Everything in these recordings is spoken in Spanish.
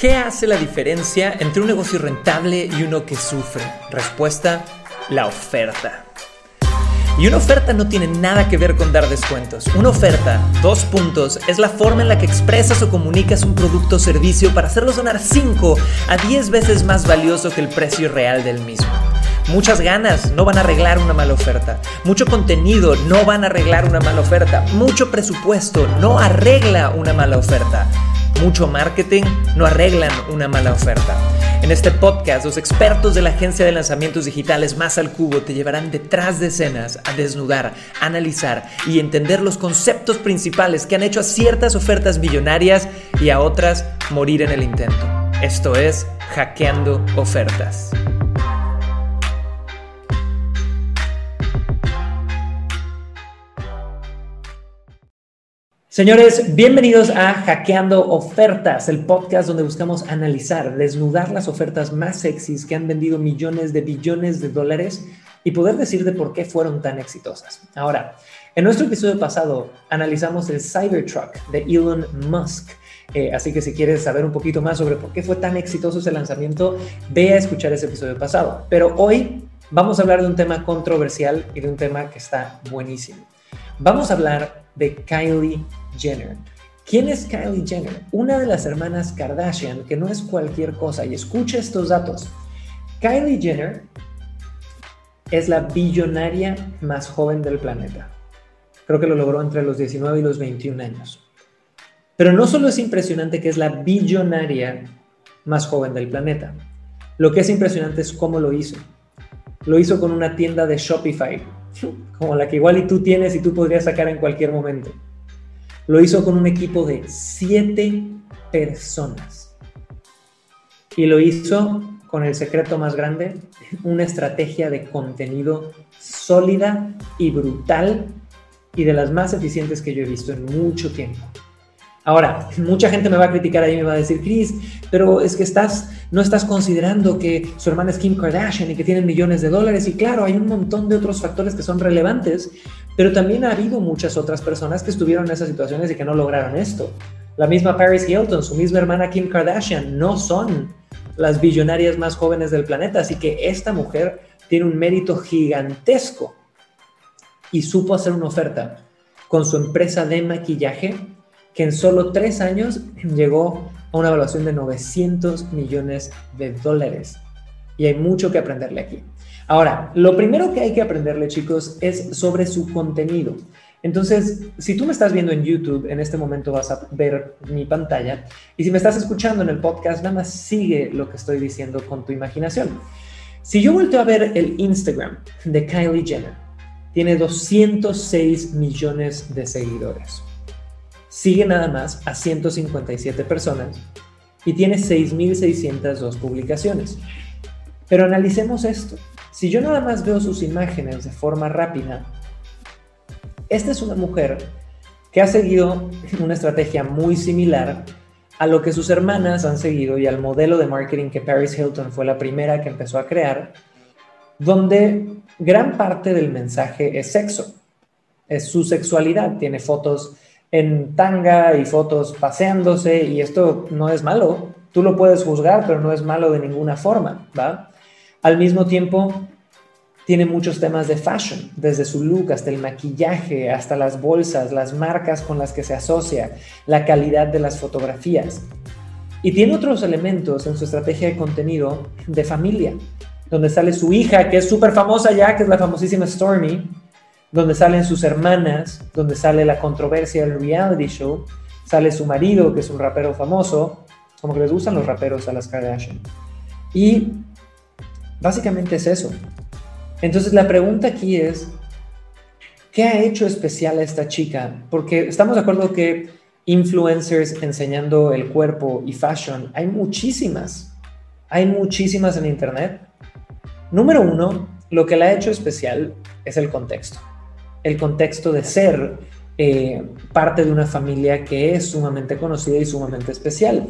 ¿Qué hace la diferencia entre un negocio rentable y uno que sufre? Respuesta, la oferta. Y una oferta no tiene nada que ver con dar descuentos. Una oferta, dos puntos, es la forma en la que expresas o comunicas un producto o servicio para hacerlo sonar 5 a 10 veces más valioso que el precio real del mismo. Muchas ganas no van a arreglar una mala oferta. Mucho contenido no van a arreglar una mala oferta. Mucho presupuesto no arregla una mala oferta mucho marketing no arreglan una mala oferta. En este podcast, los expertos de la agencia de lanzamientos digitales Más al Cubo te llevarán detrás de escenas a desnudar, analizar y entender los conceptos principales que han hecho a ciertas ofertas millonarias y a otras morir en el intento. Esto es Hackeando Ofertas. Señores, bienvenidos a Hackeando Ofertas, el podcast donde buscamos analizar, desnudar las ofertas más sexys que han vendido millones de billones de dólares y poder decir de por qué fueron tan exitosas. Ahora, en nuestro episodio pasado analizamos el Cybertruck de Elon Musk. Eh, así que si quieres saber un poquito más sobre por qué fue tan exitoso ese lanzamiento, ve a escuchar ese episodio pasado. Pero hoy vamos a hablar de un tema controversial y de un tema que está buenísimo. Vamos a hablar de Kylie Jenner. ¿Quién es Kylie Jenner? Una de las hermanas Kardashian, que no es cualquier cosa. Y escucha estos datos. Kylie Jenner es la billonaria más joven del planeta. Creo que lo logró entre los 19 y los 21 años. Pero no solo es impresionante que es la billonaria más joven del planeta. Lo que es impresionante es cómo lo hizo. Lo hizo con una tienda de Shopify, como la que igual y tú tienes y tú podrías sacar en cualquier momento. Lo hizo con un equipo de siete personas. Y lo hizo con el secreto más grande, una estrategia de contenido sólida y brutal y de las más eficientes que yo he visto en mucho tiempo. Ahora, mucha gente me va a criticar ahí me va a decir, Chris, pero es que estás, no estás considerando que su hermana es Kim Kardashian y que tienen millones de dólares. Y claro, hay un montón de otros factores que son relevantes, pero también ha habido muchas otras personas que estuvieron en esas situaciones y que no lograron esto. La misma Paris Hilton, su misma hermana Kim Kardashian, no son las billonarias más jóvenes del planeta. Así que esta mujer tiene un mérito gigantesco y supo hacer una oferta con su empresa de maquillaje que en solo tres años llegó a una evaluación de 900 millones de dólares. Y hay mucho que aprenderle aquí. Ahora, lo primero que hay que aprenderle, chicos, es sobre su contenido. Entonces, si tú me estás viendo en YouTube, en este momento vas a ver mi pantalla. Y si me estás escuchando en el podcast, nada más sigue lo que estoy diciendo con tu imaginación. Si yo vuelto a ver el Instagram de Kylie Jenner, tiene 206 millones de seguidores sigue nada más a 157 personas y tiene 6.602 publicaciones. Pero analicemos esto. Si yo nada más veo sus imágenes de forma rápida, esta es una mujer que ha seguido una estrategia muy similar a lo que sus hermanas han seguido y al modelo de marketing que Paris Hilton fue la primera que empezó a crear, donde gran parte del mensaje es sexo, es su sexualidad, tiene fotos en tanga y fotos paseándose y esto no es malo. Tú lo puedes juzgar, pero no es malo de ninguna forma, ¿va? Al mismo tiempo, tiene muchos temas de fashion, desde su look hasta el maquillaje, hasta las bolsas, las marcas con las que se asocia, la calidad de las fotografías. Y tiene otros elementos en su estrategia de contenido de familia, donde sale su hija, que es súper famosa ya, que es la famosísima Stormy, donde salen sus hermanas, donde sale la controversia del reality show, sale su marido, que es un rapero famoso, como que les gustan los raperos a las Kardashian. Y básicamente es eso. Entonces la pregunta aquí es, ¿qué ha hecho especial a esta chica? Porque estamos de acuerdo que influencers enseñando el cuerpo y fashion, hay muchísimas, hay muchísimas en Internet. Número uno, lo que la ha hecho especial es el contexto el contexto de ser eh, parte de una familia que es sumamente conocida y sumamente especial.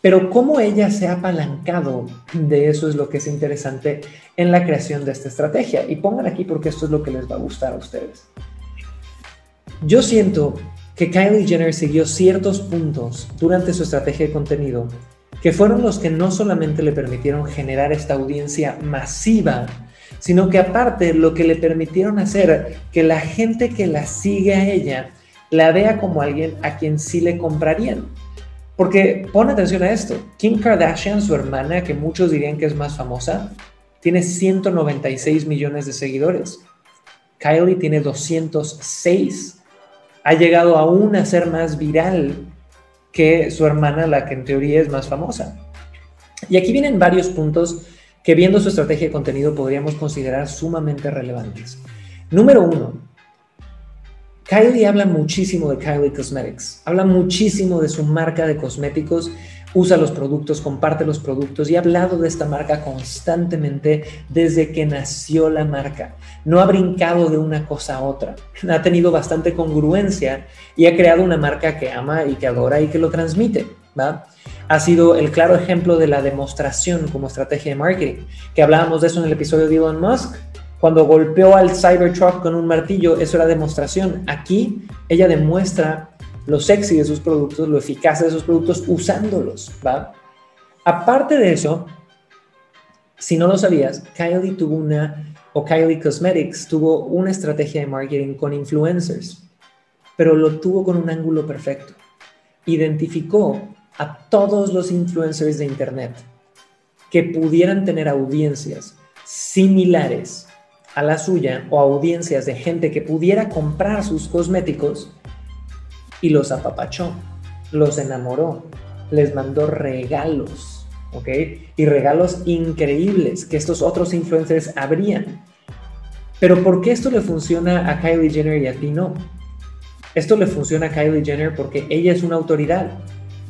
Pero cómo ella se ha apalancado de eso es lo que es interesante en la creación de esta estrategia. Y pongan aquí porque esto es lo que les va a gustar a ustedes. Yo siento que Kylie Jenner siguió ciertos puntos durante su estrategia de contenido que fueron los que no solamente le permitieron generar esta audiencia masiva, sino que aparte lo que le permitieron hacer que la gente que la sigue a ella la vea como alguien a quien sí le comprarían. Porque pon atención a esto, Kim Kardashian, su hermana, que muchos dirían que es más famosa, tiene 196 millones de seguidores. Kylie tiene 206. Ha llegado aún a ser más viral que su hermana, la que en teoría es más famosa. Y aquí vienen varios puntos que viendo su estrategia de contenido podríamos considerar sumamente relevantes. Número uno, Kylie habla muchísimo de Kylie Cosmetics, habla muchísimo de su marca de cosméticos, usa los productos, comparte los productos y ha hablado de esta marca constantemente desde que nació la marca. No ha brincado de una cosa a otra, ha tenido bastante congruencia y ha creado una marca que ama y que adora y que lo transmite. ¿va? Ha sido el claro ejemplo de la demostración como estrategia de marketing, que hablábamos de eso en el episodio de Elon Musk, cuando golpeó al Cybertruck con un martillo, eso era demostración. Aquí ella demuestra lo sexy de sus productos, lo eficaz de sus productos usándolos, ¿va? Aparte de eso, si no lo sabías, Kylie tuvo una, o Kylie Cosmetics tuvo una estrategia de marketing con influencers, pero lo tuvo con un ángulo perfecto. Identificó a todos los influencers de Internet que pudieran tener audiencias similares a la suya o audiencias de gente que pudiera comprar sus cosméticos y los apapachó, los enamoró, les mandó regalos, ¿ok? Y regalos increíbles que estos otros influencers habrían. Pero ¿por qué esto le funciona a Kylie Jenner y a ti no? Esto le funciona a Kylie Jenner porque ella es una autoridad.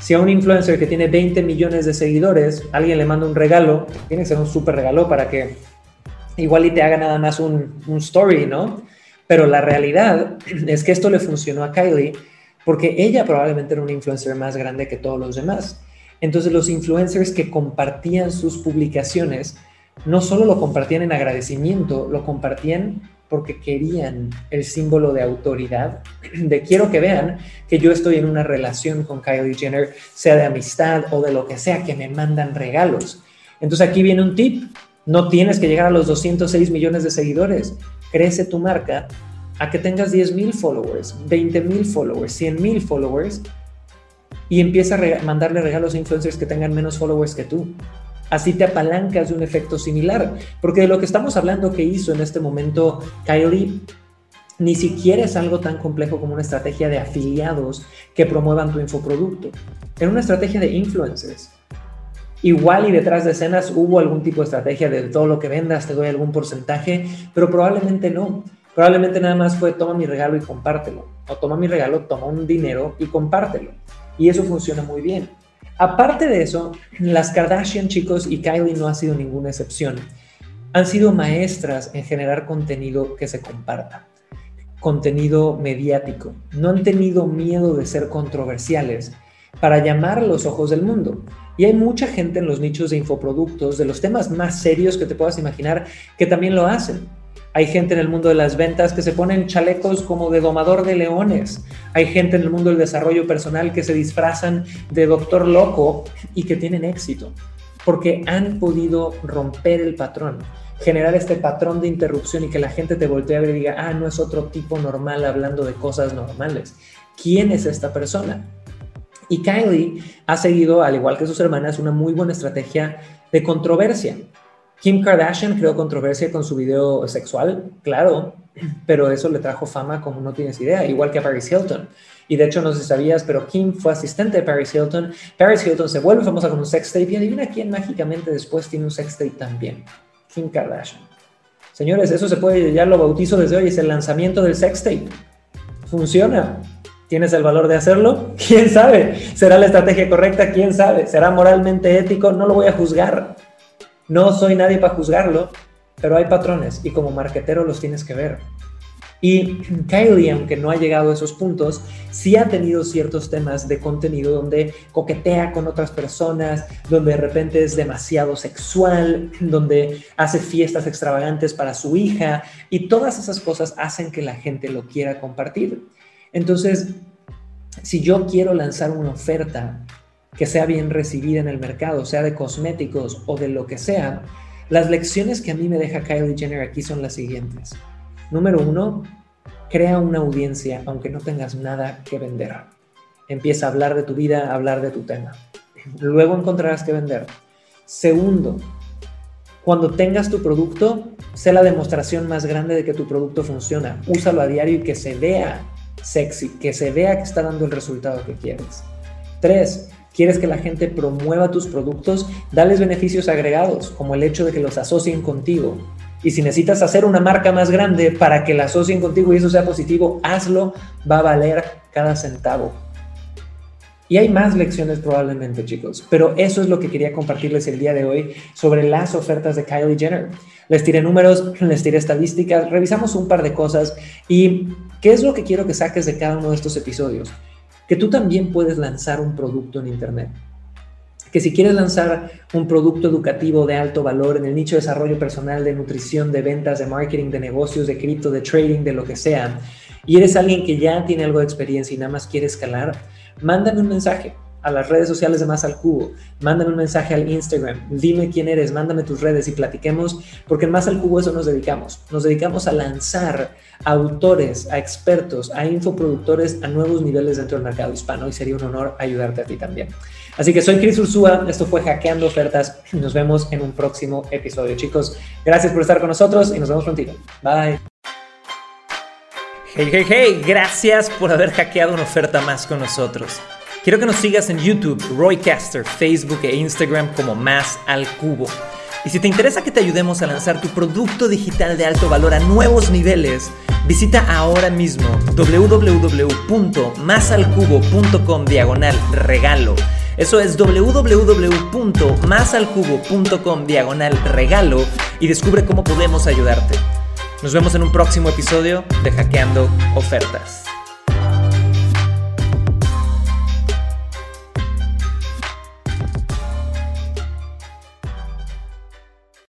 Si a un influencer que tiene 20 millones de seguidores, alguien le manda un regalo, tiene que ser un súper regalo para que igual y te haga nada más un, un story, ¿no? Pero la realidad es que esto le funcionó a Kylie porque ella probablemente era una influencer más grande que todos los demás. Entonces los influencers que compartían sus publicaciones no solo lo compartían en agradecimiento, lo compartían porque querían el símbolo de autoridad, de quiero que vean que yo estoy en una relación con Kylie Jenner, sea de amistad o de lo que sea, que me mandan regalos. Entonces aquí viene un tip, no tienes que llegar a los 206 millones de seguidores. Crece tu marca a que tengas 10 mil followers, 20 mil followers, 100 mil followers y empieza a mandarle regalos a influencers que tengan menos followers que tú. Así te apalancas de un efecto similar. Porque de lo que estamos hablando que hizo en este momento Kylie, ni siquiera es algo tan complejo como una estrategia de afiliados que promuevan tu infoproducto. Era una estrategia de influencers. Igual y detrás de escenas hubo algún tipo de estrategia de todo lo que vendas, te doy algún porcentaje, pero probablemente no. Probablemente nada más fue toma mi regalo y compártelo. O toma mi regalo, toma un dinero y compártelo. Y eso funciona muy bien. Aparte de eso, las Kardashian chicos y Kylie no ha sido ninguna excepción. Han sido maestras en generar contenido que se comparta, contenido mediático. No han tenido miedo de ser controversiales para llamar los ojos del mundo. Y hay mucha gente en los nichos de infoproductos, de los temas más serios que te puedas imaginar, que también lo hacen. Hay gente en el mundo de las ventas que se ponen chalecos como de domador de leones. Hay gente en el mundo del desarrollo personal que se disfrazan de doctor loco y que tienen éxito porque han podido romper el patrón, generar este patrón de interrupción y que la gente te voltee a ver y diga, ah, no es otro tipo normal hablando de cosas normales. ¿Quién es esta persona? Y Kylie ha seguido, al igual que sus hermanas, una muy buena estrategia de controversia. Kim Kardashian creó controversia con su video sexual, claro, pero eso le trajo fama como no tienes idea, igual que a Paris Hilton. Y de hecho, no sé si sabías, pero Kim fue asistente de Paris Hilton. Paris Hilton se vuelve famosa con un sextape y adivina quién mágicamente después tiene un sextape también. Kim Kardashian. Señores, eso se puede, ya lo bautizo desde hoy, es el lanzamiento del sextape. Funciona. ¿Tienes el valor de hacerlo? ¿Quién sabe? ¿Será la estrategia correcta? ¿Quién sabe? ¿Será moralmente ético? No lo voy a juzgar. No soy nadie para juzgarlo, pero hay patrones y como marquetero los tienes que ver. Y Kylie, aunque no ha llegado a esos puntos, sí ha tenido ciertos temas de contenido donde coquetea con otras personas, donde de repente es demasiado sexual, donde hace fiestas extravagantes para su hija y todas esas cosas hacen que la gente lo quiera compartir. Entonces, si yo quiero lanzar una oferta que sea bien recibida en el mercado, sea de cosméticos o de lo que sea, las lecciones que a mí me deja Kylie Jenner aquí son las siguientes. Número uno, crea una audiencia aunque no tengas nada que vender. Empieza a hablar de tu vida, a hablar de tu tema. Luego encontrarás que vender. Segundo, cuando tengas tu producto, sé la demostración más grande de que tu producto funciona. Úsalo a diario y que se vea sexy, que se vea que está dando el resultado que quieres. Tres, quieres que la gente promueva tus productos, dales beneficios agregados, como el hecho de que los asocien contigo. Y si necesitas hacer una marca más grande para que la asocien contigo y eso sea positivo, hazlo, va a valer cada centavo. Y hay más lecciones probablemente, chicos, pero eso es lo que quería compartirles el día de hoy sobre las ofertas de Kylie Jenner. Les tiré números, les tiré estadísticas, revisamos un par de cosas y ¿qué es lo que quiero que saques de cada uno de estos episodios? Que tú también puedes lanzar un producto en Internet. Que si quieres lanzar un producto educativo de alto valor en el nicho de desarrollo personal, de nutrición, de ventas, de marketing, de negocios, de cripto, de trading, de lo que sea, y eres alguien que ya tiene algo de experiencia y nada más quiere escalar, mándame un mensaje a las redes sociales de Más al Cubo, mándame un mensaje al Instagram, dime quién eres, mándame tus redes y platiquemos, porque en Más al Cubo eso nos dedicamos. Nos dedicamos a lanzar a autores, a expertos, a infoproductores a nuevos niveles dentro del mercado hispano y sería un honor ayudarte a ti también. Así que soy Chris Ursúa, esto fue Hackeando Ofertas, nos vemos en un próximo episodio. Chicos, gracias por estar con nosotros y nos vemos prontito. Bye. Hey, hey, hey, gracias por haber hackeado una oferta más con nosotros. Quiero que nos sigas en YouTube, Roycaster, Facebook e Instagram como Más al Cubo. Y si te interesa que te ayudemos a lanzar tu producto digital de alto valor a nuevos niveles, visita ahora mismo www.masalcubo.com diagonal regalo. Eso es www.masalcubo.com diagonal regalo y descubre cómo podemos ayudarte. Nos vemos en un próximo episodio de Hackeando Ofertas.